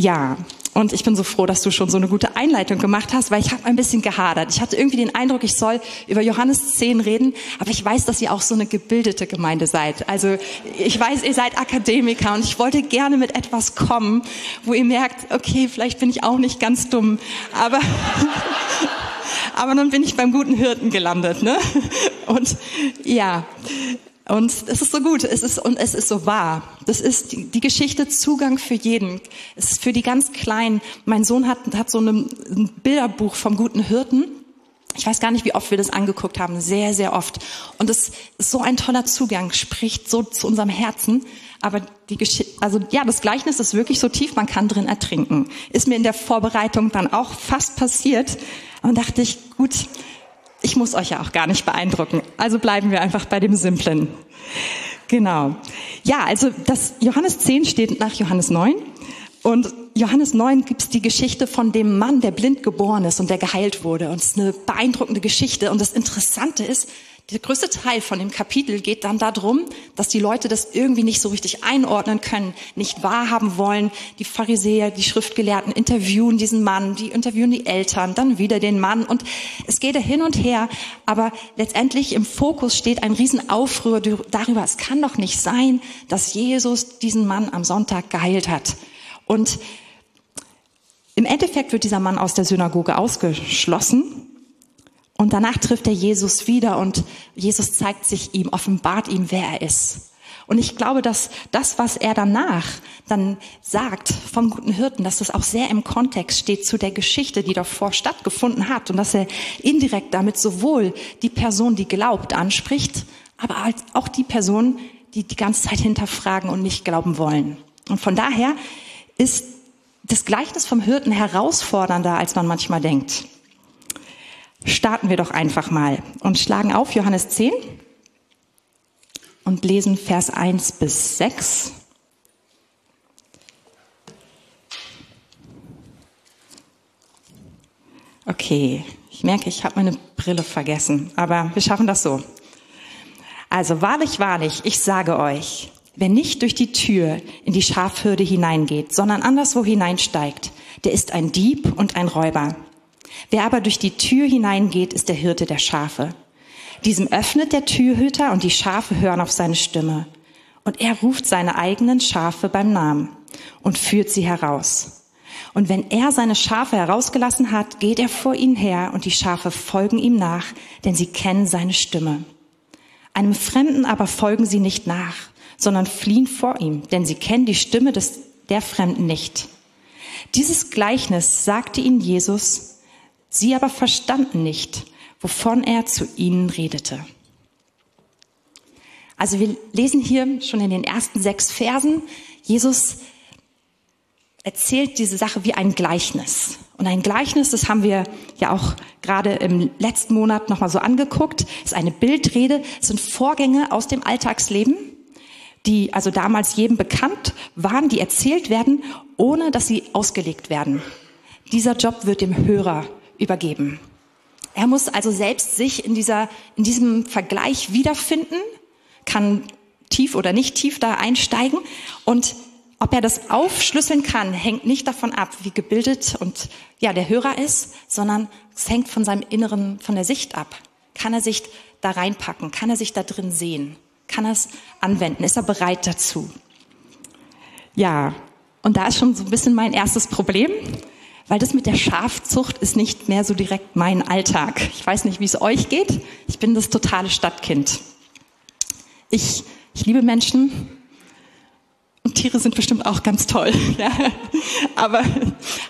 Ja, und ich bin so froh, dass du schon so eine gute Einleitung gemacht hast, weil ich habe ein bisschen gehadert. Ich hatte irgendwie den Eindruck, ich soll über Johannes 10 reden, aber ich weiß, dass ihr auch so eine gebildete Gemeinde seid. Also ich weiß, ihr seid Akademiker und ich wollte gerne mit etwas kommen, wo ihr merkt, okay, vielleicht bin ich auch nicht ganz dumm, aber aber nun bin ich beim guten Hirten gelandet, ne? Und ja, und es ist so gut, es ist, und es ist so wahr. Das ist die, die Geschichte Zugang für jeden. Es ist für die ganz Kleinen. Mein Sohn hat, hat so ein Bilderbuch vom guten Hirten. Ich weiß gar nicht, wie oft wir das angeguckt haben. Sehr, sehr oft. Und es ist so ein toller Zugang, spricht so zu unserem Herzen. Aber die Geschichte, also ja, das Gleichnis ist wirklich so tief, man kann drin ertrinken. Ist mir in der Vorbereitung dann auch fast passiert. Und dachte ich, gut, ich muss euch ja auch gar nicht beeindrucken. Also bleiben wir einfach bei dem Simplen. Genau. Ja, also das Johannes 10 steht nach Johannes 9. Und Johannes 9 gibt es die Geschichte von dem Mann, der blind geboren ist und der geheilt wurde. Und es ist eine beeindruckende Geschichte. Und das Interessante ist, der größte Teil von dem Kapitel geht dann darum, dass die Leute das irgendwie nicht so richtig einordnen können, nicht wahrhaben wollen. Die Pharisäer, die Schriftgelehrten interviewen diesen Mann, die interviewen die Eltern, dann wieder den Mann und es geht hin und her. Aber letztendlich im Fokus steht ein Riesenaufruhr darüber, es kann doch nicht sein, dass Jesus diesen Mann am Sonntag geheilt hat. Und im Endeffekt wird dieser Mann aus der Synagoge ausgeschlossen und danach trifft er Jesus wieder und Jesus zeigt sich ihm, offenbart ihm, wer er ist. Und ich glaube, dass das, was er danach dann sagt vom guten Hirten, dass das auch sehr im Kontext steht zu der Geschichte, die davor stattgefunden hat und dass er indirekt damit sowohl die Person, die glaubt, anspricht, aber auch die Person, die die ganze Zeit hinterfragen und nicht glauben wollen. Und von daher ist das Gleichnis vom Hirten herausfordernder, als man manchmal denkt starten wir doch einfach mal und schlagen auf Johannes 10 und lesen Vers 1 bis 6. Okay, ich merke, ich habe meine Brille vergessen, aber wir schaffen das so. Also wahrlich, wahrlich, ich sage euch, wer nicht durch die Tür in die Schafhürde hineingeht, sondern anderswo hineinsteigt, der ist ein Dieb und ein Räuber. Wer aber durch die Tür hineingeht, ist der Hirte der Schafe. Diesem öffnet der Türhüter und die Schafe hören auf seine Stimme. Und er ruft seine eigenen Schafe beim Namen und führt sie heraus. Und wenn er seine Schafe herausgelassen hat, geht er vor ihnen her und die Schafe folgen ihm nach, denn sie kennen seine Stimme. Einem Fremden aber folgen sie nicht nach, sondern fliehen vor ihm, denn sie kennen die Stimme des, der Fremden nicht. Dieses Gleichnis sagte ihnen Jesus, Sie aber verstanden nicht, wovon er zu ihnen redete. Also wir lesen hier schon in den ersten sechs Versen, Jesus erzählt diese Sache wie ein Gleichnis. Und ein Gleichnis, das haben wir ja auch gerade im letzten Monat nochmal so angeguckt, ist eine Bildrede, sind Vorgänge aus dem Alltagsleben, die also damals jedem bekannt waren, die erzählt werden, ohne dass sie ausgelegt werden. Dieser Job wird dem Hörer übergeben. Er muss also selbst sich in, dieser, in diesem Vergleich wiederfinden, kann tief oder nicht tief da einsteigen. Und ob er das aufschlüsseln kann, hängt nicht davon ab, wie gebildet und ja, der Hörer ist, sondern es hängt von seinem Inneren, von der Sicht ab. Kann er sich da reinpacken? Kann er sich da drin sehen? Kann er es anwenden? Ist er bereit dazu? Ja, und da ist schon so ein bisschen mein erstes Problem weil das mit der Schafzucht ist nicht mehr so direkt mein Alltag. Ich weiß nicht, wie es euch geht. Ich bin das totale Stadtkind. Ich, ich liebe Menschen und Tiere sind bestimmt auch ganz toll, ja, aber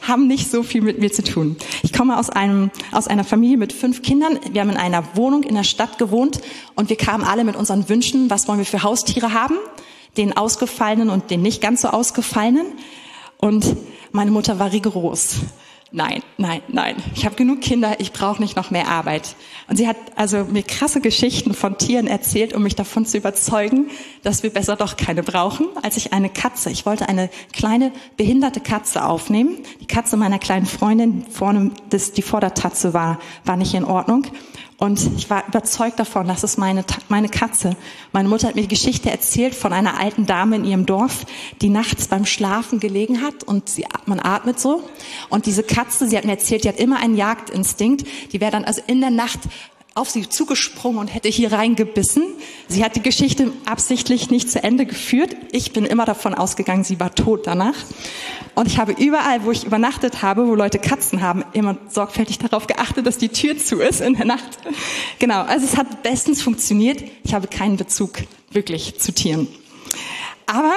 haben nicht so viel mit mir zu tun. Ich komme aus, einem, aus einer Familie mit fünf Kindern. Wir haben in einer Wohnung in der Stadt gewohnt und wir kamen alle mit unseren Wünschen, was wollen wir für Haustiere haben, den ausgefallenen und den nicht ganz so ausgefallenen. Und meine Mutter war rigoros. Nein, nein, nein. Ich habe genug Kinder, ich brauche nicht noch mehr Arbeit. Und sie hat also mir krasse Geschichten von Tieren erzählt, um mich davon zu überzeugen, dass wir besser doch keine brauchen, als ich eine Katze. Ich wollte eine kleine behinderte Katze aufnehmen. Die Katze meiner kleinen Freundin vorne, das, die Vordertatze war, war nicht in Ordnung. Und ich war überzeugt davon, dass es meine, meine Katze. Meine Mutter hat mir die Geschichte erzählt von einer alten Dame in ihrem Dorf, die nachts beim Schlafen gelegen hat und sie, man atmet so. Und diese Katze, sie hat mir erzählt, die hat immer einen Jagdinstinkt. Die wäre dann also in der Nacht auf sie zugesprungen und hätte hier reingebissen. Sie hat die Geschichte absichtlich nicht zu Ende geführt. Ich bin immer davon ausgegangen, sie war tot danach. Und ich habe überall, wo ich übernachtet habe, wo Leute Katzen haben, immer sorgfältig darauf geachtet, dass die Tür zu ist in der Nacht. Genau, also es hat bestens funktioniert. Ich habe keinen Bezug wirklich zu Tieren. Aber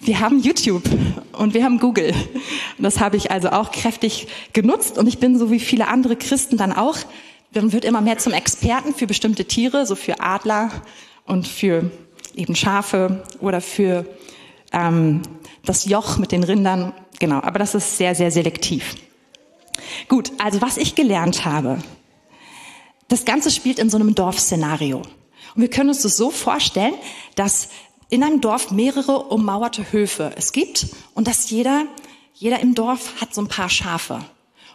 wir haben YouTube und wir haben Google. Das habe ich also auch kräftig genutzt und ich bin so wie viele andere Christen dann auch man wird immer mehr zum Experten für bestimmte Tiere, so für Adler und für eben Schafe oder für ähm, das Joch mit den Rindern. Genau, aber das ist sehr, sehr selektiv. Gut, also was ich gelernt habe, das Ganze spielt in so einem Dorfszenario. Und wir können uns das so vorstellen, dass in einem Dorf mehrere ummauerte Höfe es gibt und dass jeder, jeder im Dorf hat so ein paar Schafe.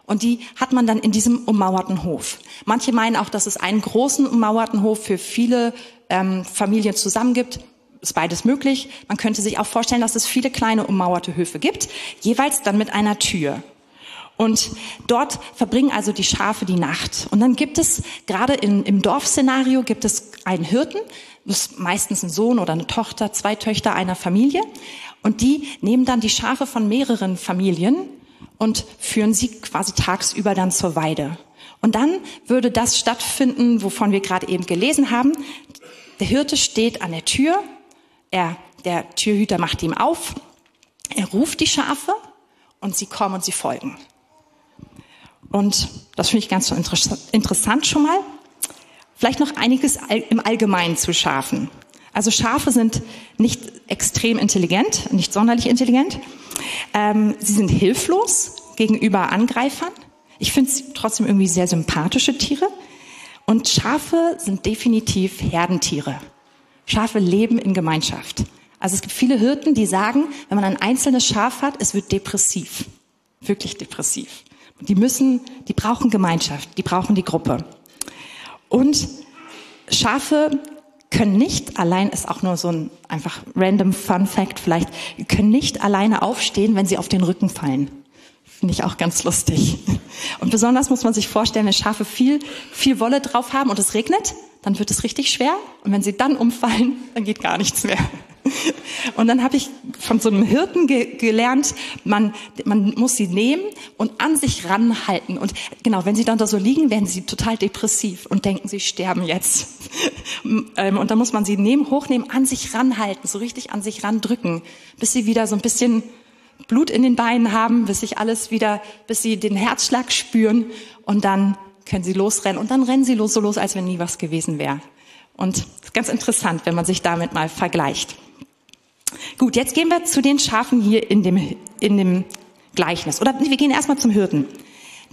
Und die hat man dann in diesem ummauerten Hof. Manche meinen auch, dass es einen großen ummauerten Hof für viele ähm, Familien zusammen gibt. Ist beides möglich. Man könnte sich auch vorstellen, dass es viele kleine ummauerte Höfe gibt, jeweils dann mit einer Tür. Und dort verbringen also die Schafe die Nacht. Und dann gibt es, gerade in, im Dorfszenario, gibt es einen Hirten, das ist meistens ein Sohn oder eine Tochter, zwei Töchter einer Familie. Und die nehmen dann die Schafe von mehreren Familien und führen sie quasi tagsüber dann zur Weide. Und dann würde das stattfinden, wovon wir gerade eben gelesen haben. Der Hirte steht an der Tür, er, der Türhüter macht ihm auf, er ruft die Schafe und sie kommen und sie folgen. Und das finde ich ganz so interessant schon mal. Vielleicht noch einiges im Allgemeinen zu Schafen. Also Schafe sind nicht extrem intelligent, nicht sonderlich intelligent. Ähm, sie sind hilflos gegenüber Angreifern. Ich finde sie trotzdem irgendwie sehr sympathische Tiere. Und Schafe sind definitiv Herdentiere. Schafe leben in Gemeinschaft. Also es gibt viele Hirten, die sagen, wenn man ein einzelnes Schaf hat, es wird depressiv. Wirklich depressiv. Die müssen, die brauchen Gemeinschaft, die brauchen die Gruppe. Und Schafe können nicht allein, ist auch nur so ein einfach random Fun Fact vielleicht, können nicht alleine aufstehen, wenn sie auf den Rücken fallen. Finde ich auch ganz lustig. Und besonders muss man sich vorstellen, wenn Schafe viel, viel Wolle drauf haben und es regnet, dann wird es richtig schwer. Und wenn sie dann umfallen, dann geht gar nichts mehr. Und dann habe ich von so einem Hirten ge gelernt, man, man muss sie nehmen und an sich ranhalten. Und genau, wenn sie dann da so liegen, werden sie total depressiv und denken, sie sterben jetzt. Ähm, und dann muss man sie nehmen, hochnehmen, an sich ranhalten, so richtig an sich randrücken, bis sie wieder so ein bisschen Blut in den Beinen haben, bis sich alles wieder, bis sie den Herzschlag spüren und dann können sie losrennen und dann rennen sie los, so los, als wenn nie was gewesen wäre. Und ganz interessant, wenn man sich damit mal vergleicht. Gut, jetzt gehen wir zu den Schafen hier in dem, in dem Gleichnis. Oder wir gehen erstmal zum Hirten.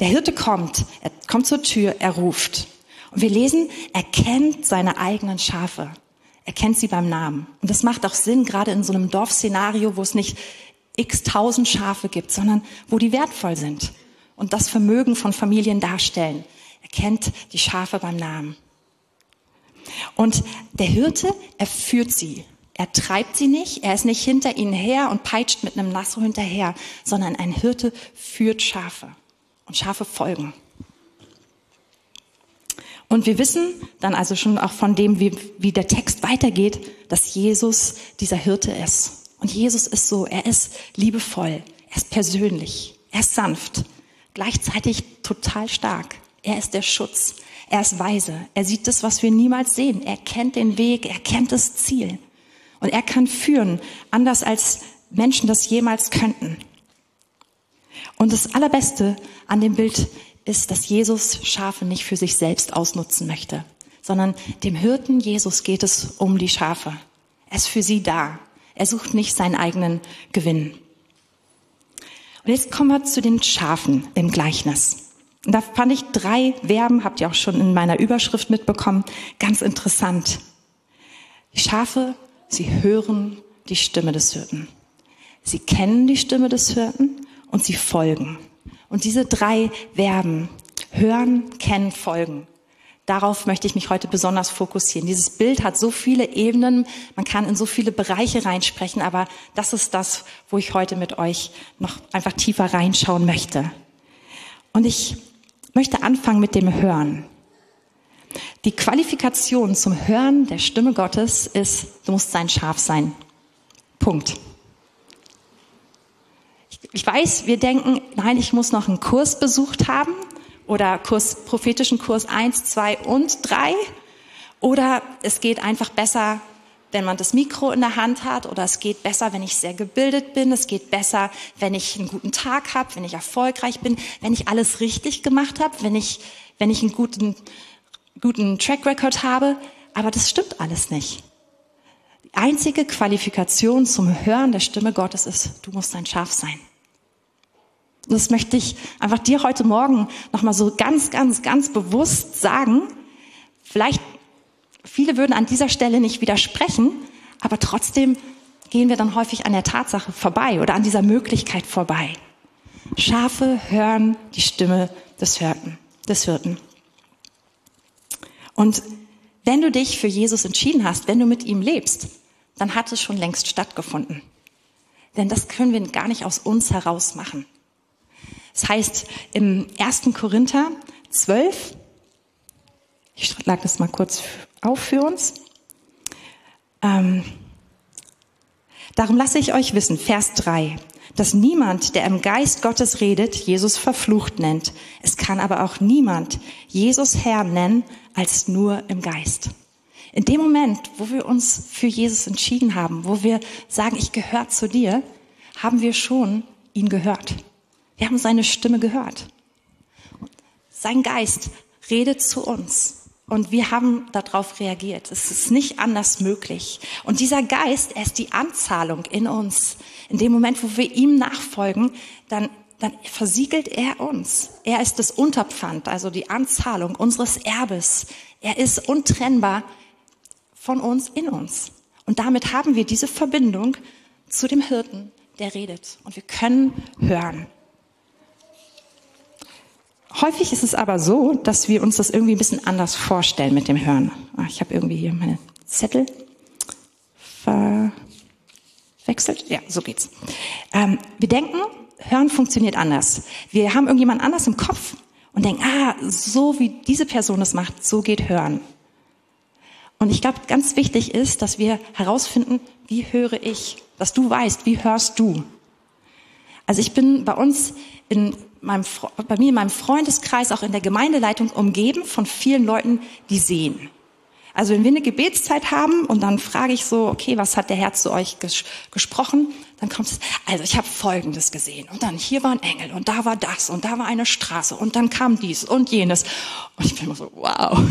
Der Hirte kommt, er kommt zur Tür, er ruft. Und wir lesen, er kennt seine eigenen Schafe. Er kennt sie beim Namen. Und das macht auch Sinn, gerade in so einem Dorfszenario, wo es nicht x tausend Schafe gibt, sondern wo die wertvoll sind und das Vermögen von Familien darstellen. Er kennt die Schafe beim Namen. Und der Hirte, er führt sie. Er treibt sie nicht, er ist nicht hinter ihnen her und peitscht mit einem Nasso hinterher, sondern ein Hirte führt Schafe und Schafe folgen. Und wir wissen dann also schon auch von dem, wie, wie der Text weitergeht, dass Jesus dieser Hirte ist. Und Jesus ist so, er ist liebevoll, er ist persönlich, er ist sanft, gleichzeitig total stark. Er ist der Schutz, er ist weise, er sieht das, was wir niemals sehen, er kennt den Weg, er kennt das Ziel. Und er kann führen, anders als Menschen das jemals könnten. Und das Allerbeste an dem Bild ist, dass Jesus Schafe nicht für sich selbst ausnutzen möchte, sondern dem Hirten Jesus geht es um die Schafe. Er ist für sie da. Er sucht nicht seinen eigenen Gewinn. Und jetzt kommen wir zu den Schafen im Gleichnis. Und da fand ich drei Verben, habt ihr auch schon in meiner Überschrift mitbekommen, ganz interessant. Die Schafe Sie hören die Stimme des Hirten. Sie kennen die Stimme des Hirten und sie folgen. Und diese drei Verben, hören, kennen, folgen, Darauf möchte ich mich heute besonders fokussieren. Dieses Bild hat so viele Ebenen, man kann in so viele Bereiche reinsprechen, aber das ist das, wo ich heute mit euch noch einfach tiefer reinschauen möchte. Und ich möchte anfangen mit dem Hören. Die Qualifikation zum Hören der Stimme Gottes ist, du musst sein Schaf sein. Punkt. Ich weiß, wir denken, nein, ich muss noch einen Kurs besucht haben oder Kurs, prophetischen Kurs eins, zwei und drei. Oder es geht einfach besser, wenn man das Mikro in der Hand hat oder es geht besser, wenn ich sehr gebildet bin, es geht besser, wenn ich einen guten Tag habe, wenn ich erfolgreich bin, wenn ich alles richtig gemacht habe, wenn ich, wenn ich einen guten, guten Track Record habe. Aber das stimmt alles nicht. Die einzige Qualifikation zum Hören der Stimme Gottes ist, du musst ein Schaf sein. Und das möchte ich einfach dir heute Morgen nochmal so ganz, ganz, ganz bewusst sagen. Vielleicht, viele würden an dieser Stelle nicht widersprechen, aber trotzdem gehen wir dann häufig an der Tatsache vorbei oder an dieser Möglichkeit vorbei. Schafe hören die Stimme des Hirten, des Hirten. Und wenn du dich für Jesus entschieden hast, wenn du mit ihm lebst, dann hat es schon längst stattgefunden. Denn das können wir gar nicht aus uns heraus machen. Das heißt, im 1. Korinther 12, ich schlage das mal kurz auf für uns. Ähm, darum lasse ich euch wissen, Vers 3, dass niemand, der im Geist Gottes redet, Jesus verflucht nennt. Es kann aber auch niemand Jesus Herr nennen, als nur im Geist. In dem Moment, wo wir uns für Jesus entschieden haben, wo wir sagen, ich gehöre zu dir, haben wir schon ihn gehört. Wir haben seine Stimme gehört. Sein Geist redet zu uns. Und wir haben darauf reagiert. Es ist nicht anders möglich. Und dieser Geist, er ist die Anzahlung in uns. In dem Moment, wo wir ihm nachfolgen, dann, dann versiegelt er uns. Er ist das Unterpfand, also die Anzahlung unseres Erbes. Er ist untrennbar von uns in uns. Und damit haben wir diese Verbindung zu dem Hirten, der redet. Und wir können hören. Häufig ist es aber so, dass wir uns das irgendwie ein bisschen anders vorstellen mit dem Hören. Ah, ich habe irgendwie hier meine Zettel verwechselt. Ja, so geht's. Ähm, wir denken, Hören funktioniert anders. Wir haben irgendjemand anders im Kopf und denken, ah, so wie diese Person es macht, so geht Hören. Und ich glaube, ganz wichtig ist, dass wir herausfinden, wie höre ich, dass du weißt, wie hörst du. Also ich bin bei uns in meinem, bei mir in meinem Freundeskreis, auch in der Gemeindeleitung umgeben von vielen Leuten, die sehen. Also wenn wir eine Gebetszeit haben und dann frage ich so, okay, was hat der Herr zu euch ges gesprochen? Dann kommt es, also ich habe Folgendes gesehen und dann hier war ein Engel und da war das und da war eine Straße und dann kam dies und jenes. Und ich bin immer so, wow.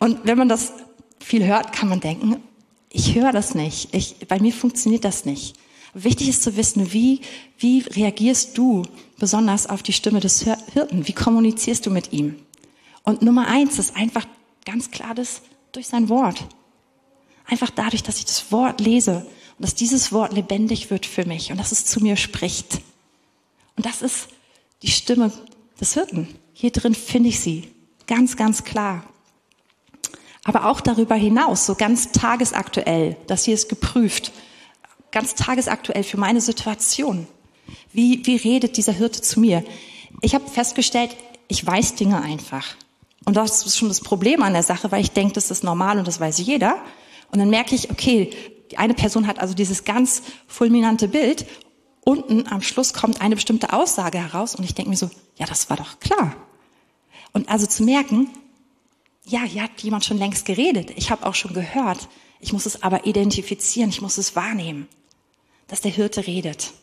Und wenn man das viel hört, kann man denken, ich höre das nicht. Ich, bei mir funktioniert das nicht. Wichtig ist zu wissen, wie, wie reagierst du besonders auf die Stimme des Hirten? Wie kommunizierst du mit ihm? Und Nummer eins ist einfach ganz klar das durch sein Wort. Einfach dadurch, dass ich das Wort lese und dass dieses Wort lebendig wird für mich und dass es zu mir spricht. Und das ist die Stimme des Hirten. Hier drin finde ich sie. Ganz, ganz klar. Aber auch darüber hinaus, so ganz tagesaktuell, das hier ist geprüft ganz tagesaktuell für meine Situation. Wie, wie redet dieser Hirte zu mir? Ich habe festgestellt, ich weiß Dinge einfach. Und das ist schon das Problem an der Sache, weil ich denke, das ist normal und das weiß jeder. Und dann merke ich, okay, eine Person hat also dieses ganz fulminante Bild. Unten am Schluss kommt eine bestimmte Aussage heraus und ich denke mir so, ja, das war doch klar. Und also zu merken, ja, hier hat jemand schon längst geredet. Ich habe auch schon gehört. Ich muss es aber identifizieren, ich muss es wahrnehmen dass der Hirte redet.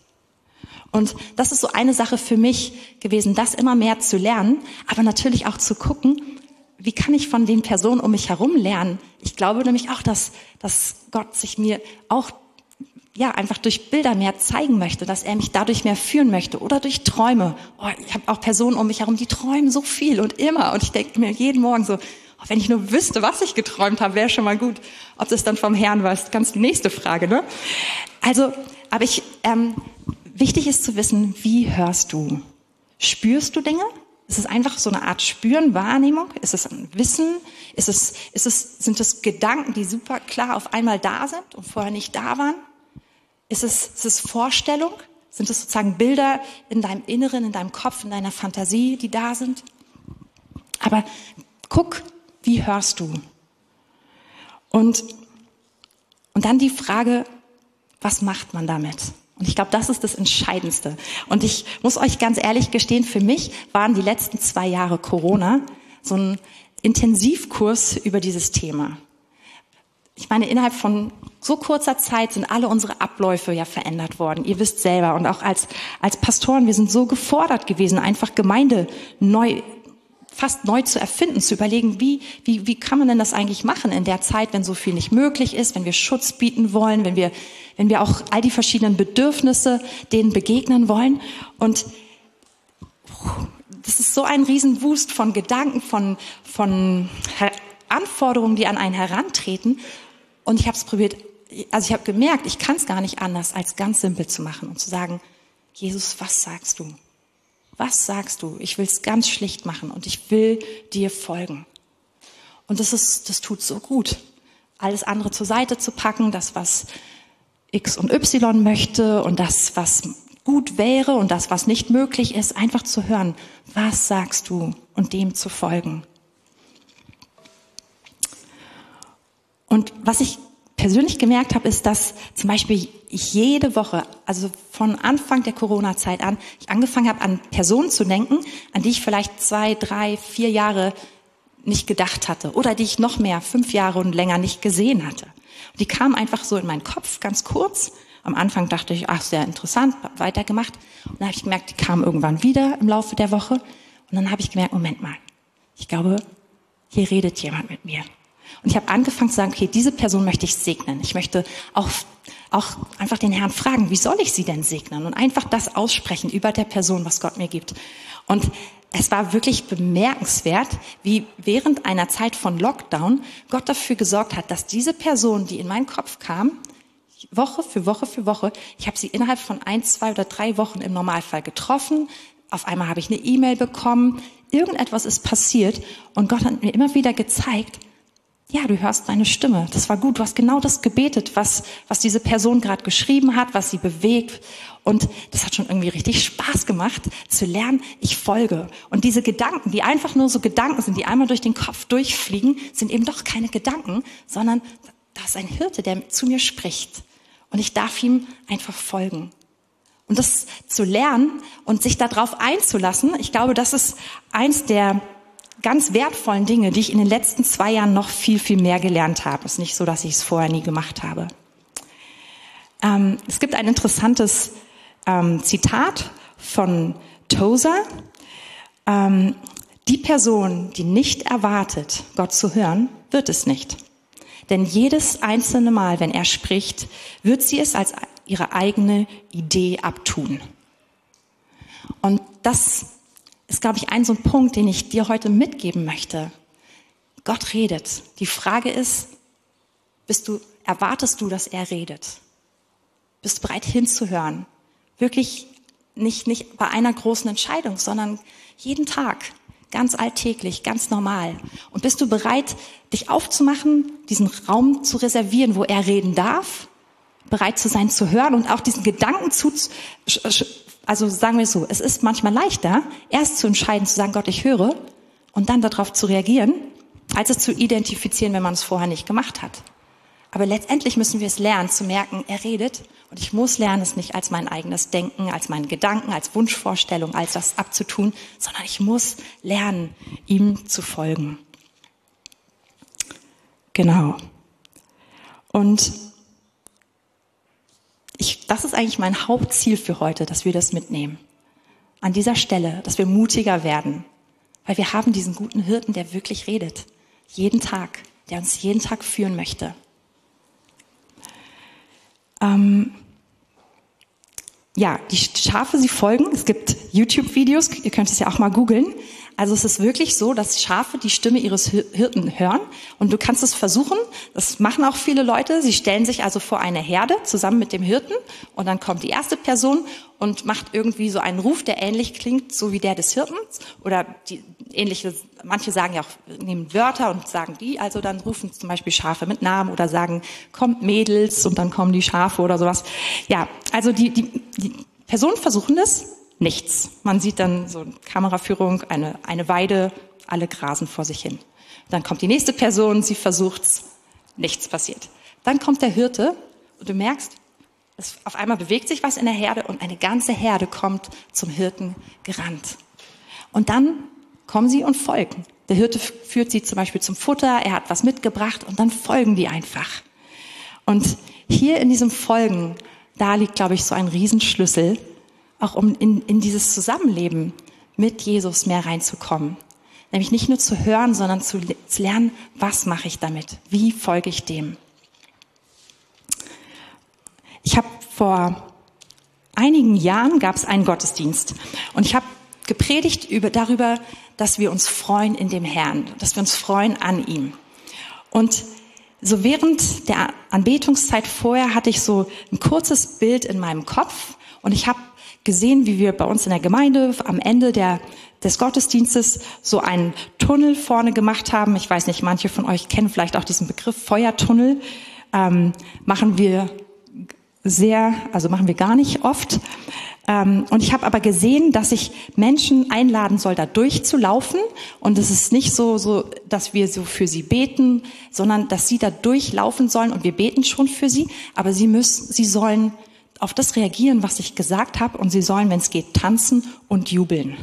Und das ist so eine Sache für mich gewesen, das immer mehr zu lernen, aber natürlich auch zu gucken, wie kann ich von den Personen um mich herum lernen? Ich glaube nämlich auch, dass, dass Gott sich mir auch ja einfach durch Bilder mehr zeigen möchte, dass er mich dadurch mehr führen möchte oder durch Träume. Oh, ich habe auch Personen um mich herum, die träumen so viel und immer und ich denke mir jeden Morgen so, oh, wenn ich nur wüsste, was ich geträumt habe, wäre schon mal gut. Ob das dann vom Herrn war, ist ganz die nächste Frage. Ne? Also aber ich, ähm, wichtig ist zu wissen, wie hörst du? Spürst du Dinge? Ist es einfach so eine Art Spüren, Wahrnehmung? Ist es ein Wissen? Ist es, ist es, sind es Gedanken, die super klar auf einmal da sind und vorher nicht da waren? Ist es, ist es Vorstellung? Sind es sozusagen Bilder in deinem Inneren, in deinem Kopf, in deiner Fantasie, die da sind? Aber guck, wie hörst du? Und, und dann die Frage, was macht man damit? Und ich glaube, das ist das Entscheidendste. Und ich muss euch ganz ehrlich gestehen, für mich waren die letzten zwei Jahre Corona so ein Intensivkurs über dieses Thema. Ich meine, innerhalb von so kurzer Zeit sind alle unsere Abläufe ja verändert worden. Ihr wisst selber. Und auch als, als Pastoren, wir sind so gefordert gewesen, einfach Gemeinde neu fast neu zu erfinden, zu überlegen, wie, wie, wie kann man denn das eigentlich machen in der Zeit, wenn so viel nicht möglich ist, wenn wir Schutz bieten wollen, wenn wir, wenn wir auch all die verschiedenen Bedürfnisse denen begegnen wollen. Und das ist so ein Riesenwust von Gedanken, von, von Anforderungen, die an einen herantreten. Und ich habe es probiert, also ich habe gemerkt, ich kann es gar nicht anders, als ganz simpel zu machen und zu sagen, Jesus, was sagst du? Was sagst du? Ich will es ganz schlicht machen und ich will dir folgen. Und das ist, das tut so gut. Alles andere zur Seite zu packen, das, was X und Y möchte und das, was gut wäre und das, was nicht möglich ist, einfach zu hören. Was sagst du? Und dem zu folgen. Und was ich persönlich gemerkt habe, ist, dass zum Beispiel ich jede Woche, also von Anfang der Corona-Zeit an, ich angefangen habe, an Personen zu denken, an die ich vielleicht zwei, drei, vier Jahre nicht gedacht hatte oder die ich noch mehr, fünf Jahre und länger nicht gesehen hatte. Und die kamen einfach so in meinen Kopf, ganz kurz. Am Anfang dachte ich, ach, sehr interessant, weitergemacht. Und dann habe ich gemerkt, die kamen irgendwann wieder im Laufe der Woche. Und dann habe ich gemerkt, Moment mal, ich glaube, hier redet jemand mit mir. Und ich habe angefangen zu sagen, okay, diese Person möchte ich segnen. Ich möchte auch, auch einfach den Herrn fragen, wie soll ich sie denn segnen? Und einfach das aussprechen über der Person, was Gott mir gibt. Und es war wirklich bemerkenswert, wie während einer Zeit von Lockdown Gott dafür gesorgt hat, dass diese Person, die in meinen Kopf kam, Woche für Woche für Woche, ich habe sie innerhalb von ein, zwei oder drei Wochen im Normalfall getroffen. Auf einmal habe ich eine E-Mail bekommen. Irgendetwas ist passiert und Gott hat mir immer wieder gezeigt, ja, du hörst deine Stimme. Das war gut. Du hast genau das gebetet, was, was diese Person gerade geschrieben hat, was sie bewegt. Und das hat schon irgendwie richtig Spaß gemacht, zu lernen, ich folge. Und diese Gedanken, die einfach nur so Gedanken sind, die einmal durch den Kopf durchfliegen, sind eben doch keine Gedanken, sondern da ist ein Hirte, der zu mir spricht. Und ich darf ihm einfach folgen. Und das zu lernen und sich darauf einzulassen, ich glaube, das ist eins der ganz wertvollen Dinge, die ich in den letzten zwei Jahren noch viel, viel mehr gelernt habe. Es ist nicht so, dass ich es vorher nie gemacht habe. Ähm, es gibt ein interessantes ähm, Zitat von Tozer. Ähm, die Person, die nicht erwartet, Gott zu hören, wird es nicht. Denn jedes einzelne Mal, wenn er spricht, wird sie es als ihre eigene Idee abtun. Und das ist, glaube ich, ein so ein Punkt, den ich dir heute mitgeben möchte. Gott redet. Die Frage ist, bist du, erwartest du, dass er redet? Bist du bereit hinzuhören? Wirklich nicht, nicht bei einer großen Entscheidung, sondern jeden Tag, ganz alltäglich, ganz normal. Und bist du bereit, dich aufzumachen, diesen Raum zu reservieren, wo er reden darf? Bereit zu sein, zu hören und auch diesen Gedanken zu, also sagen wir es so, es ist manchmal leichter, erst zu entscheiden, zu sagen, Gott, ich höre, und dann darauf zu reagieren, als es zu identifizieren, wenn man es vorher nicht gemacht hat. Aber letztendlich müssen wir es lernen, zu merken, er redet und ich muss lernen, es nicht als mein eigenes Denken, als meine Gedanken, als Wunschvorstellung, als das abzutun, sondern ich muss lernen, ihm zu folgen. Genau. Und ich, das ist eigentlich mein Hauptziel für heute, dass wir das mitnehmen. An dieser Stelle, dass wir mutiger werden. Weil wir haben diesen guten Hirten, der wirklich redet. Jeden Tag, der uns jeden Tag führen möchte. Ähm, ja, die Schafe, sie folgen. Es gibt YouTube-Videos, ihr könnt es ja auch mal googeln. Also es ist wirklich so, dass Schafe die Stimme ihres Hirten hören und du kannst es versuchen. Das machen auch viele Leute. Sie stellen sich also vor eine Herde zusammen mit dem Hirten und dann kommt die erste Person und macht irgendwie so einen Ruf, der ähnlich klingt, so wie der des Hirtens oder die ähnliche. Manche sagen ja auch nehmen Wörter und sagen die. Also dann rufen zum Beispiel Schafe mit Namen oder sagen kommt Mädels und dann kommen die Schafe oder sowas. Ja, also die die, die Personen versuchen das nichts. Man sieht dann so Kameraführung, eine, eine Weide, alle grasen vor sich hin. Dann kommt die nächste Person, sie versucht's, nichts passiert. Dann kommt der Hirte und du merkst, es, auf einmal bewegt sich was in der Herde und eine ganze Herde kommt zum Hirten gerannt. Und dann kommen sie und folgen. Der Hirte führt sie zum Beispiel zum Futter, er hat was mitgebracht und dann folgen die einfach. Und hier in diesem Folgen, da liegt, glaube ich, so ein Riesenschlüssel, auch um in, in dieses Zusammenleben mit Jesus mehr reinzukommen. Nämlich nicht nur zu hören, sondern zu, zu lernen, was mache ich damit? Wie folge ich dem? Ich habe vor einigen Jahren gab es einen Gottesdienst und ich habe gepredigt über, darüber, dass wir uns freuen in dem Herrn, dass wir uns freuen an ihm. Und so während der Anbetungszeit vorher hatte ich so ein kurzes Bild in meinem Kopf und ich habe gesehen, wie wir bei uns in der Gemeinde am Ende der, des Gottesdienstes so einen Tunnel vorne gemacht haben. Ich weiß nicht, manche von euch kennen vielleicht auch diesen Begriff Feuertunnel. Ähm, machen wir sehr, also machen wir gar nicht oft. Ähm, und ich habe aber gesehen, dass ich Menschen einladen soll, da durchzulaufen. Und es ist nicht so, so, dass wir so für sie beten, sondern dass sie da durchlaufen sollen und wir beten schon für sie. Aber sie müssen, sie sollen auf das reagieren, was ich gesagt habe, und sie sollen, wenn es geht, tanzen und jubeln.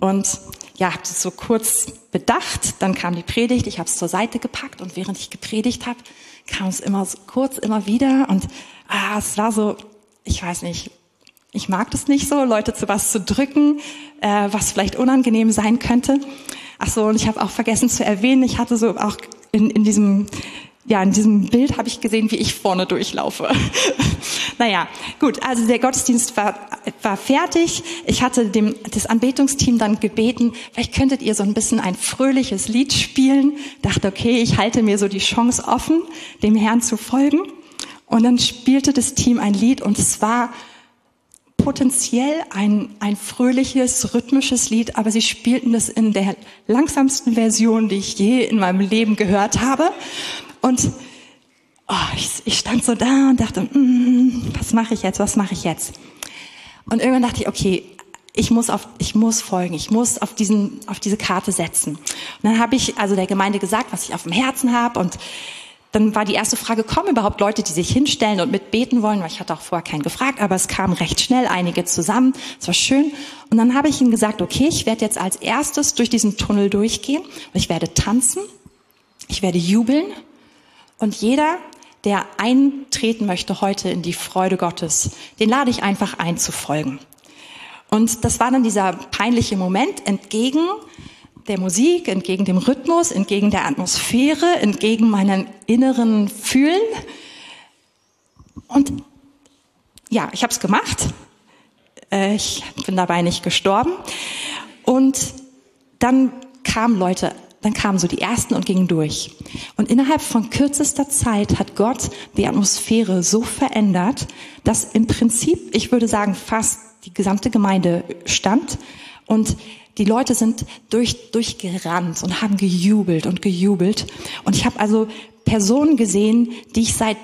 Und ja, habe das so kurz bedacht, dann kam die Predigt, ich habe es zur Seite gepackt. Und während ich gepredigt habe, kam es immer so kurz, immer wieder. Und ah, es war so, ich weiß nicht, ich mag das nicht so, Leute zu was zu drücken, äh, was vielleicht unangenehm sein könnte. Ach so, und ich habe auch vergessen zu erwähnen, ich hatte so auch in, in diesem ja, in diesem Bild habe ich gesehen, wie ich vorne durchlaufe. naja, gut, also der Gottesdienst war, war fertig. Ich hatte dem, das Anbetungsteam dann gebeten, vielleicht könntet ihr so ein bisschen ein fröhliches Lied spielen. Dachte, okay, ich halte mir so die Chance offen, dem Herrn zu folgen. Und dann spielte das Team ein Lied und es war potenziell ein, ein fröhliches, rhythmisches Lied, aber sie spielten es in der langsamsten Version, die ich je in meinem Leben gehört habe. Und oh, ich, ich, stand so da und dachte, mm, was mache ich jetzt, was mache ich jetzt? Und irgendwann dachte ich, okay, ich muss auf, ich muss folgen, ich muss auf diesen, auf diese Karte setzen. Und dann habe ich also der Gemeinde gesagt, was ich auf dem Herzen habe und dann war die erste Frage, kommen überhaupt Leute, die sich hinstellen und mitbeten wollen? Weil ich hatte auch vorher keinen gefragt, aber es kamen recht schnell einige zusammen. Es war schön. Und dann habe ich ihnen gesagt, okay, ich werde jetzt als erstes durch diesen Tunnel durchgehen und ich werde tanzen, ich werde jubeln und jeder, der eintreten möchte heute in die Freude Gottes, den lade ich einfach ein zu folgen. Und das war dann dieser peinliche Moment entgegen der Musik, entgegen dem Rhythmus, entgegen der Atmosphäre, entgegen meinen inneren Fühlen. Und ja, ich habe es gemacht. Äh, ich bin dabei nicht gestorben. Und dann kamen Leute dann kamen so die ersten und gingen durch. Und innerhalb von kürzester Zeit hat Gott die Atmosphäre so verändert, dass im Prinzip, ich würde sagen, fast die gesamte Gemeinde stand und die Leute sind durch, durchgerannt und haben gejubelt und gejubelt. Und ich habe also Personen gesehen, die ich seit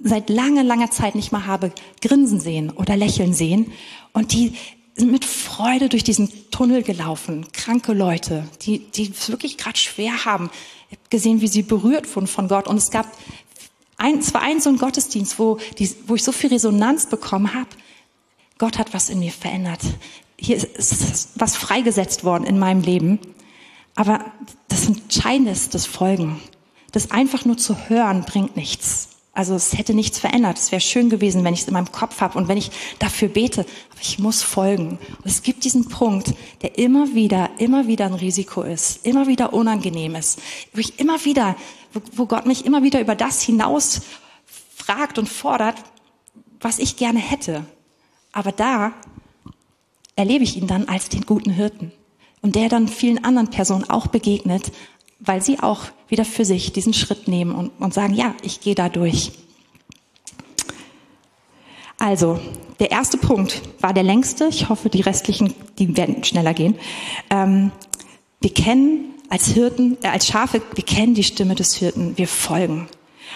seit langer, langer Zeit nicht mehr habe grinsen sehen oder lächeln sehen und die sind mit Freude durch diesen Tunnel gelaufen. Kranke Leute, die, die es wirklich gerade schwer haben. Ich habe gesehen, wie sie berührt wurden von Gott. Und es gab ein, es war ein so ein Gottesdienst, wo, die, wo ich so viel Resonanz bekommen habe. Gott hat was in mir verändert. Hier ist, ist was freigesetzt worden in meinem Leben. Aber das Entscheidende ist das Folgen. Das einfach nur zu hören bringt nichts. Also es hätte nichts verändert. Es wäre schön gewesen, wenn ich es in meinem Kopf habe und wenn ich dafür bete. Aber ich muss folgen. Und es gibt diesen Punkt, der immer wieder, immer wieder ein Risiko ist, immer wieder unangenehm ist, wo ich immer wieder, wo Gott mich immer wieder über das hinaus fragt und fordert, was ich gerne hätte. Aber da erlebe ich ihn dann als den guten Hirten. und der dann vielen anderen Personen auch begegnet, weil sie auch wieder für sich diesen Schritt nehmen und, und sagen, ja, ich gehe da durch. Also, der erste Punkt war der längste. Ich hoffe, die restlichen, die werden schneller gehen. Ähm, wir kennen als Hirten, äh, als Schafe, wir kennen die Stimme des Hirten, wir folgen.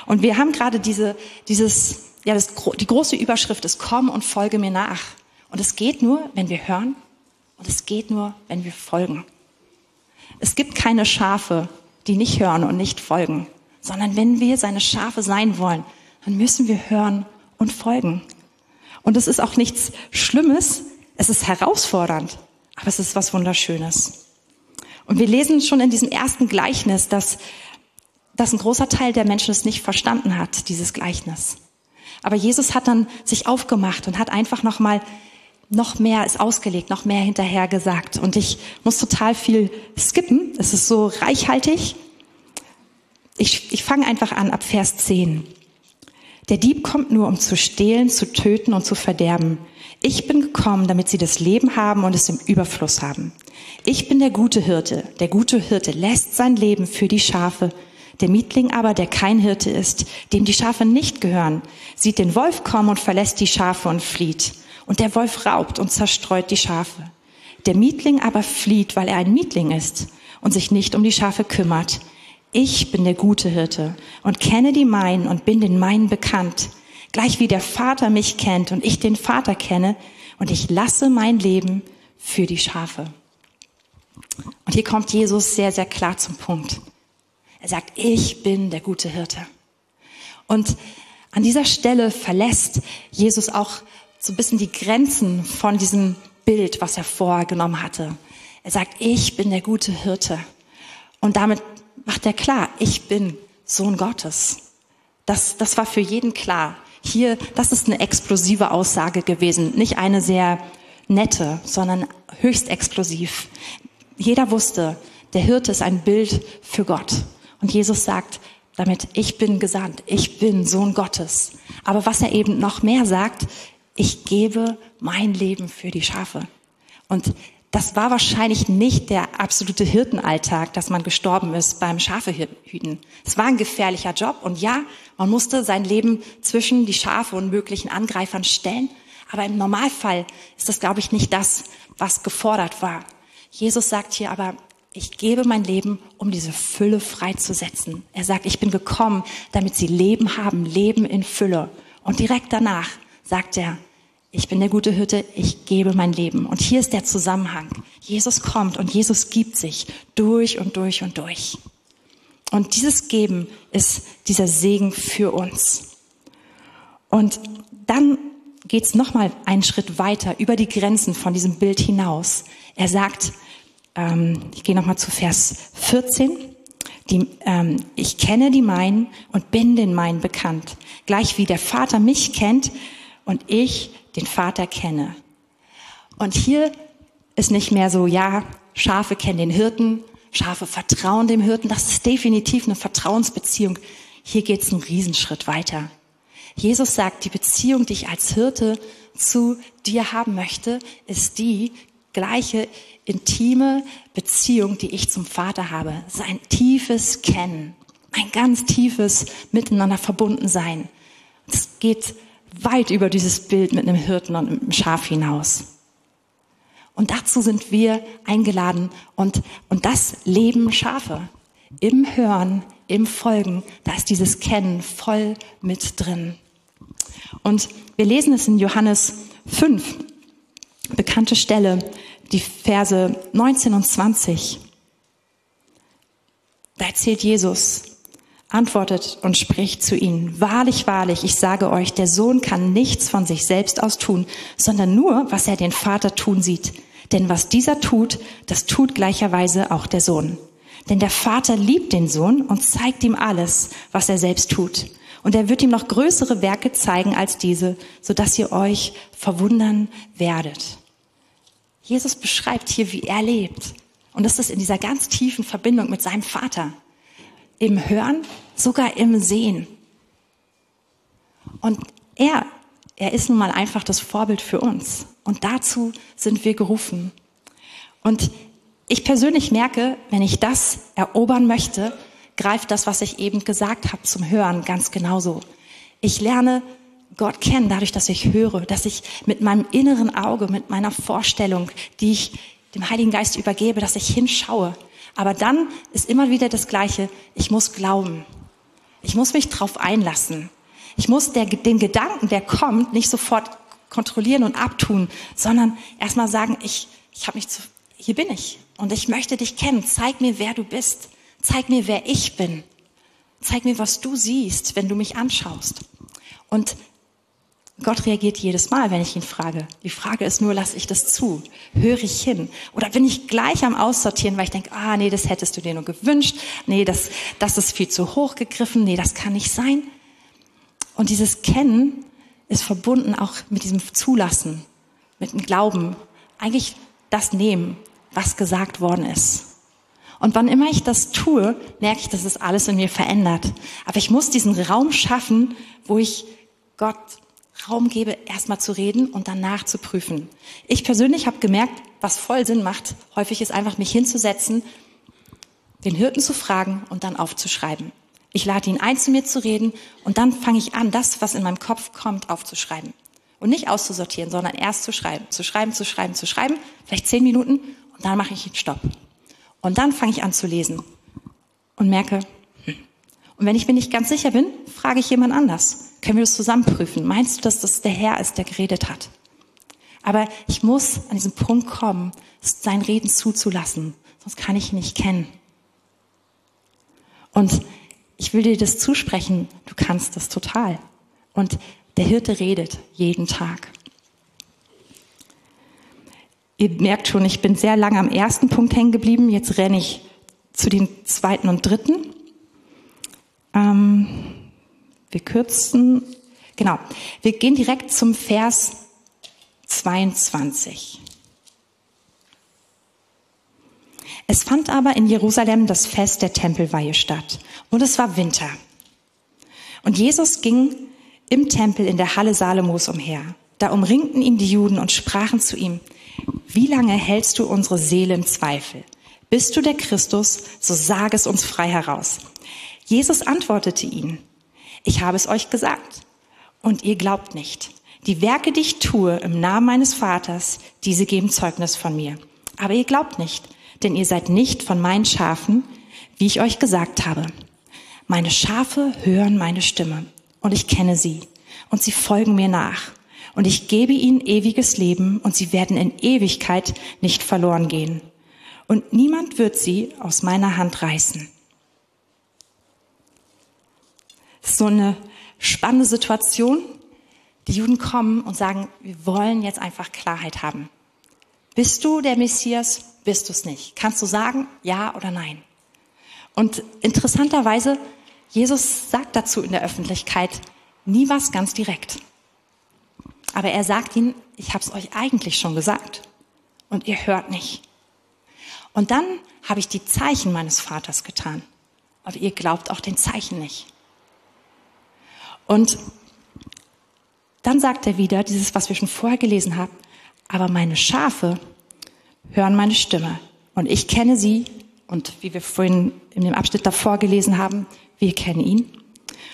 Und wir haben gerade diese, dieses, ja, das, die große Überschrift ist, komm und folge mir nach. Und es geht nur, wenn wir hören und es geht nur, wenn wir folgen. Es gibt keine Schafe, die nicht hören und nicht folgen, sondern wenn wir seine Schafe sein wollen, dann müssen wir hören und folgen. Und es ist auch nichts Schlimmes, es ist herausfordernd, aber es ist was Wunderschönes. Und wir lesen schon in diesem ersten Gleichnis, dass, dass ein großer Teil der Menschen es nicht verstanden hat, dieses Gleichnis. Aber Jesus hat dann sich aufgemacht und hat einfach nochmal noch mehr ist ausgelegt, noch mehr hinterher gesagt. Und ich muss total viel skippen. Es ist so reichhaltig. Ich, ich fange einfach an ab Vers 10. Der Dieb kommt nur, um zu stehlen, zu töten und zu verderben. Ich bin gekommen, damit sie das Leben haben und es im Überfluss haben. Ich bin der gute Hirte. Der gute Hirte lässt sein Leben für die Schafe. Der Mietling aber, der kein Hirte ist, dem die Schafe nicht gehören, sieht den Wolf kommen und verlässt die Schafe und flieht. Und der Wolf raubt und zerstreut die Schafe. Der Mietling aber flieht, weil er ein Mietling ist und sich nicht um die Schafe kümmert. Ich bin der gute Hirte und kenne die meinen und bin den meinen bekannt, gleich wie der Vater mich kennt und ich den Vater kenne und ich lasse mein Leben für die Schafe. Und hier kommt Jesus sehr, sehr klar zum Punkt. Er sagt, ich bin der gute Hirte. Und an dieser Stelle verlässt Jesus auch so ein bisschen die Grenzen von diesem Bild, was er vorgenommen hatte. Er sagt, ich bin der gute Hirte. Und damit macht er klar, ich bin Sohn Gottes. Das, das war für jeden klar. Hier, das ist eine explosive Aussage gewesen. Nicht eine sehr nette, sondern höchst explosiv. Jeder wusste, der Hirte ist ein Bild für Gott. Und Jesus sagt damit, ich bin gesandt, ich bin Sohn Gottes. Aber was er eben noch mehr sagt, ich gebe mein Leben für die Schafe. Und das war wahrscheinlich nicht der absolute Hirtenalltag, dass man gestorben ist beim Schafehüten. Es war ein gefährlicher Job und ja, man musste sein Leben zwischen die Schafe und möglichen Angreifern stellen. Aber im Normalfall ist das, glaube ich, nicht das, was gefordert war. Jesus sagt hier aber, ich gebe mein Leben, um diese Fülle freizusetzen. Er sagt, ich bin gekommen, damit sie Leben haben, Leben in Fülle. Und direkt danach sagt er, ich bin der gute Hirte, ich gebe mein Leben. Und hier ist der Zusammenhang. Jesus kommt und Jesus gibt sich durch und durch und durch. Und dieses Geben ist dieser Segen für uns. Und dann geht es nochmal einen Schritt weiter über die Grenzen von diesem Bild hinaus. Er sagt, ähm, ich gehe nochmal zu Vers 14, die, ähm, ich kenne die meinen und bin den meinen bekannt. Gleich wie der Vater mich kennt und ich den Vater kenne. Und hier ist nicht mehr so, ja, Schafe kennen den Hirten, Schafe vertrauen dem Hirten. Das ist definitiv eine Vertrauensbeziehung. Hier geht es einen Riesenschritt weiter. Jesus sagt, die Beziehung, die ich als Hirte zu dir haben möchte, ist die gleiche intime Beziehung, die ich zum Vater habe. Es ist ein tiefes Kennen, ein ganz tiefes Miteinander verbunden sein. Es geht weit über dieses Bild mit einem Hirten und einem Schaf hinaus. Und dazu sind wir eingeladen und, und das leben Schafe. Im Hören, im Folgen, da ist dieses Kennen voll mit drin. Und wir lesen es in Johannes 5, bekannte Stelle, die Verse 19 und 20. Da erzählt Jesus, antwortet und spricht zu ihnen, wahrlich, wahrlich, ich sage euch, der Sohn kann nichts von sich selbst aus tun, sondern nur, was er den Vater tun sieht. Denn was dieser tut, das tut gleicherweise auch der Sohn. Denn der Vater liebt den Sohn und zeigt ihm alles, was er selbst tut. Und er wird ihm noch größere Werke zeigen als diese, so dass ihr euch verwundern werdet. Jesus beschreibt hier, wie er lebt. Und das ist in dieser ganz tiefen Verbindung mit seinem Vater im Hören, sogar im Sehen. Und er, er ist nun mal einfach das Vorbild für uns. Und dazu sind wir gerufen. Und ich persönlich merke, wenn ich das erobern möchte, greift das, was ich eben gesagt habe, zum Hören ganz genauso. Ich lerne Gott kennen dadurch, dass ich höre, dass ich mit meinem inneren Auge, mit meiner Vorstellung, die ich dem Heiligen Geist übergebe, dass ich hinschaue. Aber dann ist immer wieder das Gleiche. Ich muss glauben. Ich muss mich drauf einlassen. Ich muss der, den Gedanken, der kommt, nicht sofort kontrollieren und abtun, sondern erstmal sagen, ich, ich habe mich zu, hier bin ich und ich möchte dich kennen. Zeig mir, wer du bist. Zeig mir, wer ich bin. Zeig mir, was du siehst, wenn du mich anschaust. Und Gott reagiert jedes Mal, wenn ich ihn frage. Die Frage ist nur, lasse ich das zu? Höre ich hin? Oder bin ich gleich am Aussortieren, weil ich denke, ah, nee, das hättest du dir nur gewünscht. Nee, das, das ist viel zu hoch gegriffen. Nee, das kann nicht sein. Und dieses Kennen ist verbunden auch mit diesem Zulassen, mit dem Glauben. Eigentlich das nehmen, was gesagt worden ist. Und wann immer ich das tue, merke ich, dass es alles in mir verändert. Aber ich muss diesen Raum schaffen, wo ich Gott Raum gebe, erstmal zu reden und danach zu prüfen. Ich persönlich habe gemerkt, was voll Sinn macht, häufig ist einfach mich hinzusetzen, den Hirten zu fragen und dann aufzuschreiben. Ich lade ihn ein, zu mir zu reden und dann fange ich an, das, was in meinem Kopf kommt, aufzuschreiben. Und nicht auszusortieren, sondern erst zu schreiben, zu schreiben, zu schreiben, zu schreiben, vielleicht zehn Minuten und dann mache ich einen Stopp. Und dann fange ich an zu lesen und merke, hm. und wenn ich mir nicht ganz sicher bin, frage ich jemand anders. Können wir das zusammen prüfen? Meinst du, dass das der Herr ist, der geredet hat? Aber ich muss an diesen Punkt kommen, sein Reden zuzulassen, sonst kann ich ihn nicht kennen. Und ich will dir das zusprechen, du kannst das total. Und der Hirte redet jeden Tag. Ihr merkt schon, ich bin sehr lange am ersten Punkt hängen geblieben. Jetzt renne ich zu den zweiten und dritten. Ähm, wir kürzen, genau, wir gehen direkt zum Vers 22. Es fand aber in Jerusalem das Fest der Tempelweihe statt und es war Winter. Und Jesus ging im Tempel in der Halle Salomos umher. Da umringten ihn die Juden und sprachen zu ihm, wie lange hältst du unsere Seele im Zweifel? Bist du der Christus, so sag es uns frei heraus. Jesus antwortete ihnen, ich habe es euch gesagt und ihr glaubt nicht. Die Werke, die ich tue im Namen meines Vaters, diese geben Zeugnis von mir. Aber ihr glaubt nicht, denn ihr seid nicht von meinen Schafen, wie ich euch gesagt habe. Meine Schafe hören meine Stimme und ich kenne sie und sie folgen mir nach. Und ich gebe ihnen ewiges Leben und sie werden in Ewigkeit nicht verloren gehen. Und niemand wird sie aus meiner Hand reißen so eine spannende Situation. Die Juden kommen und sagen, wir wollen jetzt einfach Klarheit haben. Bist du der Messias? Bist du es nicht? Kannst du sagen, ja oder nein? Und interessanterweise, Jesus sagt dazu in der Öffentlichkeit nie was ganz direkt. Aber er sagt ihnen, ich habe es euch eigentlich schon gesagt und ihr hört nicht. Und dann habe ich die Zeichen meines Vaters getan, aber ihr glaubt auch den Zeichen nicht. Und dann sagt er wieder, dieses, was wir schon vorher gelesen haben, aber meine Schafe hören meine Stimme und ich kenne sie und wie wir vorhin in dem Abschnitt davor gelesen haben, wir kennen ihn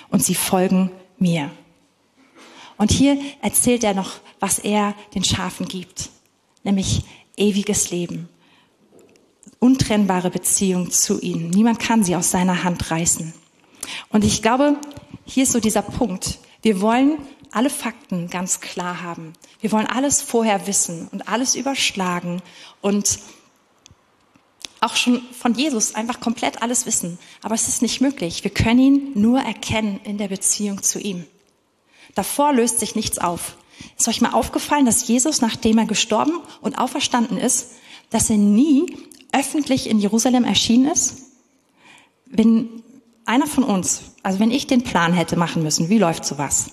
und sie folgen mir. Und hier erzählt er noch, was er den Schafen gibt, nämlich ewiges Leben, untrennbare Beziehung zu ihnen. Niemand kann sie aus seiner Hand reißen. Und ich glaube, hier ist so dieser Punkt. Wir wollen alle Fakten ganz klar haben. Wir wollen alles vorher wissen und alles überschlagen und auch schon von Jesus einfach komplett alles wissen. Aber es ist nicht möglich. Wir können ihn nur erkennen in der Beziehung zu ihm. Davor löst sich nichts auf. Ist euch mal aufgefallen, dass Jesus, nachdem er gestorben und auferstanden ist, dass er nie öffentlich in Jerusalem erschienen ist? Wenn einer von uns, also wenn ich den Plan hätte machen müssen, wie läuft sowas?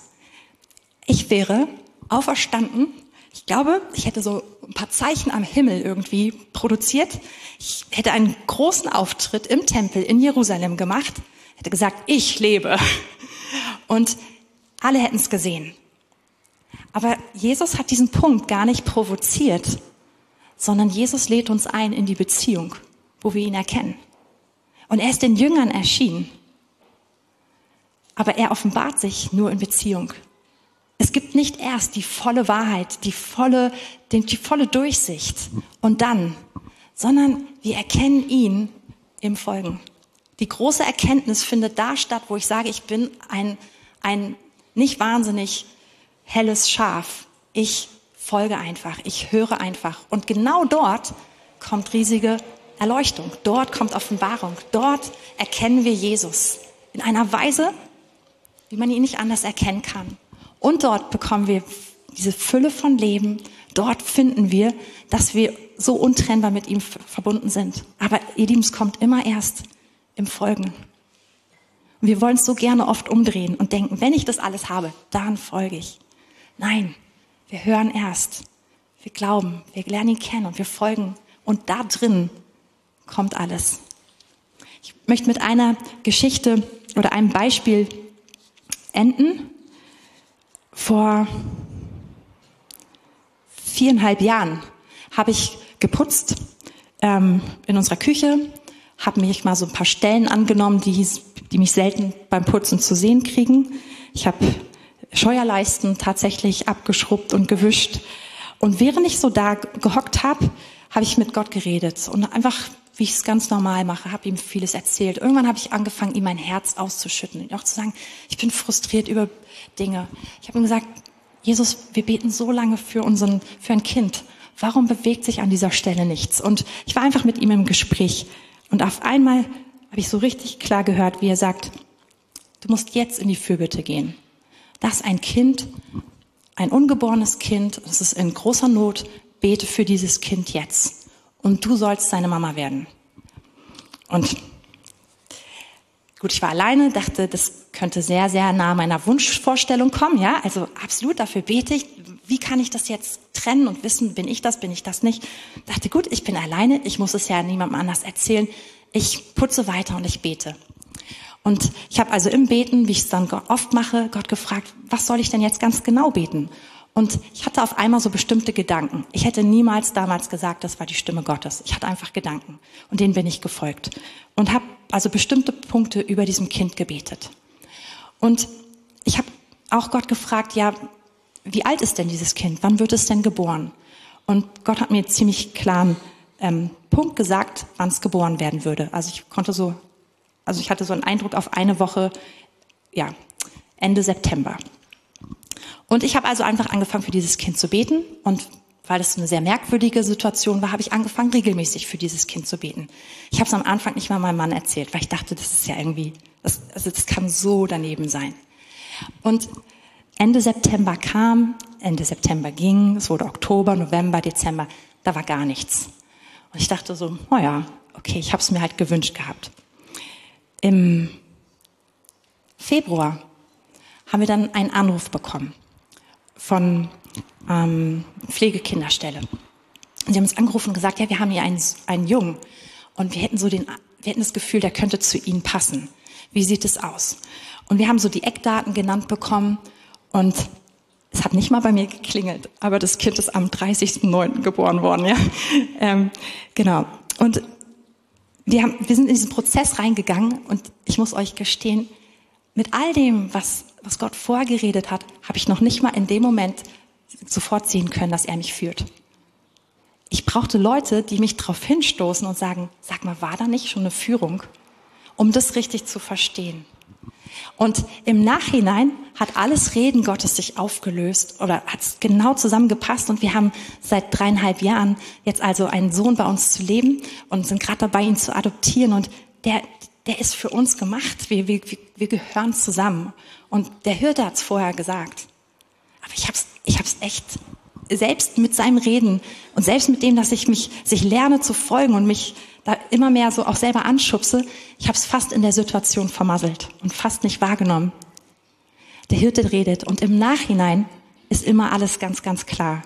Ich wäre auferstanden. Ich glaube, ich hätte so ein paar Zeichen am Himmel irgendwie produziert. Ich hätte einen großen Auftritt im Tempel in Jerusalem gemacht, hätte gesagt, ich lebe. Und alle hätten es gesehen. Aber Jesus hat diesen Punkt gar nicht provoziert, sondern Jesus lädt uns ein in die Beziehung, wo wir ihn erkennen. Und er ist den Jüngern erschienen. Aber er offenbart sich nur in Beziehung. Es gibt nicht erst die volle Wahrheit, die volle, die, die volle Durchsicht und dann, sondern wir erkennen ihn im Folgen. Die große Erkenntnis findet da statt, wo ich sage, ich bin ein, ein nicht wahnsinnig helles Schaf. Ich folge einfach, ich höre einfach. Und genau dort kommt riesige Erleuchtung, dort kommt Offenbarung, dort erkennen wir Jesus in einer Weise, wie man ihn nicht anders erkennen kann. Und dort bekommen wir diese Fülle von Leben. Dort finden wir, dass wir so untrennbar mit ihm verbunden sind. Aber ihr Lieben, es kommt immer erst im Folgen. Und wir wollen es so gerne oft umdrehen und denken, wenn ich das alles habe, dann folge ich. Nein, wir hören erst. Wir glauben, wir lernen ihn kennen und wir folgen. Und da drin kommt alles. Ich möchte mit einer Geschichte oder einem Beispiel enden. Vor viereinhalb Jahren habe ich geputzt ähm, in unserer Küche, habe mich mal so ein paar Stellen angenommen, die, die mich selten beim Putzen zu sehen kriegen. Ich habe Scheuerleisten tatsächlich abgeschrubbt und gewischt. Und während ich so da gehockt habe, habe ich mit Gott geredet und einfach, wie ich es ganz normal mache, habe ihm vieles erzählt. Irgendwann habe ich angefangen, ihm mein Herz auszuschütten und auch zu sagen, ich bin frustriert über Dinge. Ich habe ihm gesagt, Jesus, wir beten so lange für unseren, für ein Kind. Warum bewegt sich an dieser Stelle nichts? Und ich war einfach mit ihm im Gespräch. Und auf einmal habe ich so richtig klar gehört, wie er sagt, du musst jetzt in die Fürbitte gehen. Dass ein Kind, ein ungeborenes Kind, das ist in großer Not, bete für dieses Kind jetzt. Und du sollst seine Mama werden. Und gut, ich war alleine, dachte, das könnte sehr, sehr nah meiner Wunschvorstellung kommen, ja. Also absolut, dafür bete ich. Wie kann ich das jetzt trennen und wissen, bin ich das, bin ich das nicht? Dachte, gut, ich bin alleine, ich muss es ja niemandem anders erzählen. Ich putze weiter und ich bete. Und ich habe also im Beten, wie ich es dann oft mache, Gott gefragt, was soll ich denn jetzt ganz genau beten? Und ich hatte auf einmal so bestimmte Gedanken. Ich hätte niemals damals gesagt, das war die Stimme Gottes. Ich hatte einfach Gedanken und denen bin ich gefolgt und habe also bestimmte Punkte über diesem Kind gebetet. Und ich habe auch Gott gefragt, ja, wie alt ist denn dieses Kind? Wann wird es denn geboren? Und Gott hat mir ziemlich klaren ähm, Punkt gesagt, wann es geboren werden würde. Also ich konnte so, also ich hatte so einen Eindruck auf eine Woche, ja, Ende September. Und ich habe also einfach angefangen, für dieses Kind zu beten. Und weil das eine sehr merkwürdige Situation war, habe ich angefangen, regelmäßig für dieses Kind zu beten. Ich habe es am Anfang nicht mal meinem Mann erzählt, weil ich dachte, das ist ja irgendwie, das, also das kann so daneben sein. Und Ende September kam, Ende September ging, es wurde Oktober, November, Dezember, da war gar nichts. Und ich dachte so, naja, oh okay, ich habe es mir halt gewünscht gehabt. Im Februar haben wir dann einen Anruf bekommen von ähm, Pflegekinderstelle. Und sie haben uns angerufen und gesagt, ja, wir haben hier einen, einen Jungen und wir hätten so den, wir hätten das Gefühl, der könnte zu Ihnen passen. Wie sieht es aus? Und wir haben so die Eckdaten genannt bekommen und es hat nicht mal bei mir geklingelt, aber das Kind ist am 30.09. geboren worden, ja. Ähm, genau. Und wir, haben, wir sind in diesen Prozess reingegangen und ich muss euch gestehen, mit all dem, was, was Gott vorgeredet hat, habe ich noch nicht mal in dem Moment sofort sehen können, dass er mich führt. Ich brauchte Leute, die mich darauf hinstoßen und sagen, sag mal, war da nicht schon eine Führung, um das richtig zu verstehen? Und im Nachhinein hat alles Reden Gottes sich aufgelöst oder hat es genau zusammengepasst und wir haben seit dreieinhalb Jahren jetzt also einen Sohn bei uns zu leben und sind gerade dabei, ihn zu adoptieren und der, der ist für uns gemacht. Wir, wir, wir gehören zusammen. Und der Hirte hat es vorher gesagt. Aber ich habe es ich hab's echt, selbst mit seinem Reden und selbst mit dem, dass ich mich, sich lerne zu folgen und mich da immer mehr so auch selber anschubse, ich habe es fast in der Situation vermasselt und fast nicht wahrgenommen. Der Hirte redet und im Nachhinein ist immer alles ganz, ganz klar.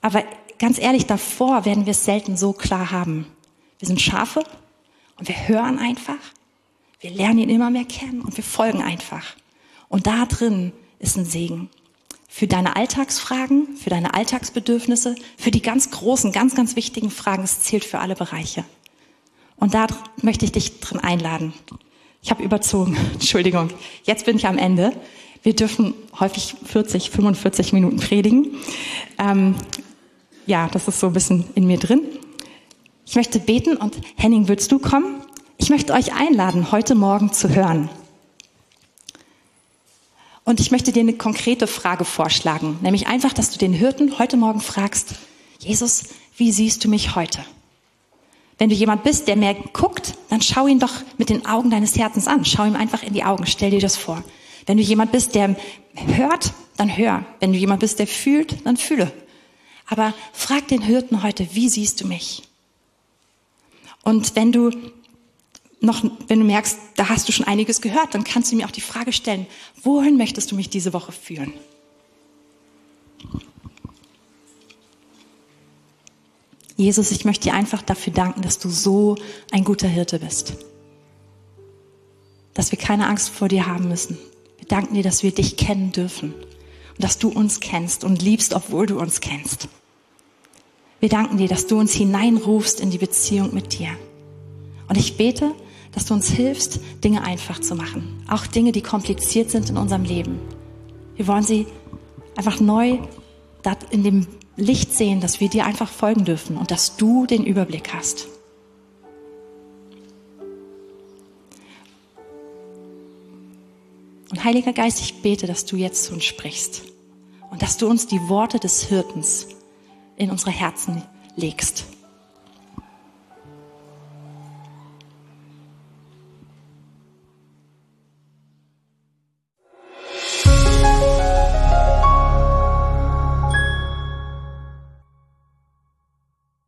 Aber ganz ehrlich, davor werden wir es selten so klar haben. Wir sind Schafe und wir hören einfach, wir lernen ihn immer mehr kennen und wir folgen einfach. Und da drin ist ein Segen. für deine Alltagsfragen, für deine Alltagsbedürfnisse, für die ganz großen, ganz, ganz wichtigen Fragen. Es zählt für alle Bereiche. Und da möchte ich dich drin einladen. Ich habe überzogen, Entschuldigung. Jetzt bin ich am Ende. Wir dürfen häufig 40, 45 Minuten predigen. Ähm, ja, das ist so ein bisschen in mir drin. Ich möchte beten und Henning, willst du kommen? Ich möchte euch einladen, heute Morgen zu hören. Und ich möchte dir eine konkrete Frage vorschlagen, nämlich einfach, dass du den Hirten heute Morgen fragst, Jesus, wie siehst du mich heute? Wenn du jemand bist, der mehr guckt, dann schau ihn doch mit den Augen deines Herzens an. Schau ihm einfach in die Augen, stell dir das vor. Wenn du jemand bist, der hört, dann hör. Wenn du jemand bist, der fühlt, dann fühle. Aber frag den Hirten heute, wie siehst du mich? Und wenn du noch, wenn du merkst, da hast du schon einiges gehört, dann kannst du mir auch die Frage stellen, wohin möchtest du mich diese Woche führen? Jesus, ich möchte dir einfach dafür danken, dass du so ein guter Hirte bist. Dass wir keine Angst vor dir haben müssen. Wir danken dir, dass wir dich kennen dürfen und dass du uns kennst und liebst, obwohl du uns kennst. Wir danken dir, dass du uns hineinrufst in die Beziehung mit dir. Und ich bete, dass du uns hilfst, Dinge einfach zu machen. Auch Dinge, die kompliziert sind in unserem Leben. Wir wollen sie einfach neu in dem Licht sehen, dass wir dir einfach folgen dürfen und dass du den Überblick hast. Und Heiliger Geist, ich bete, dass du jetzt zu uns sprichst und dass du uns die Worte des Hirtens in unsere Herzen legst.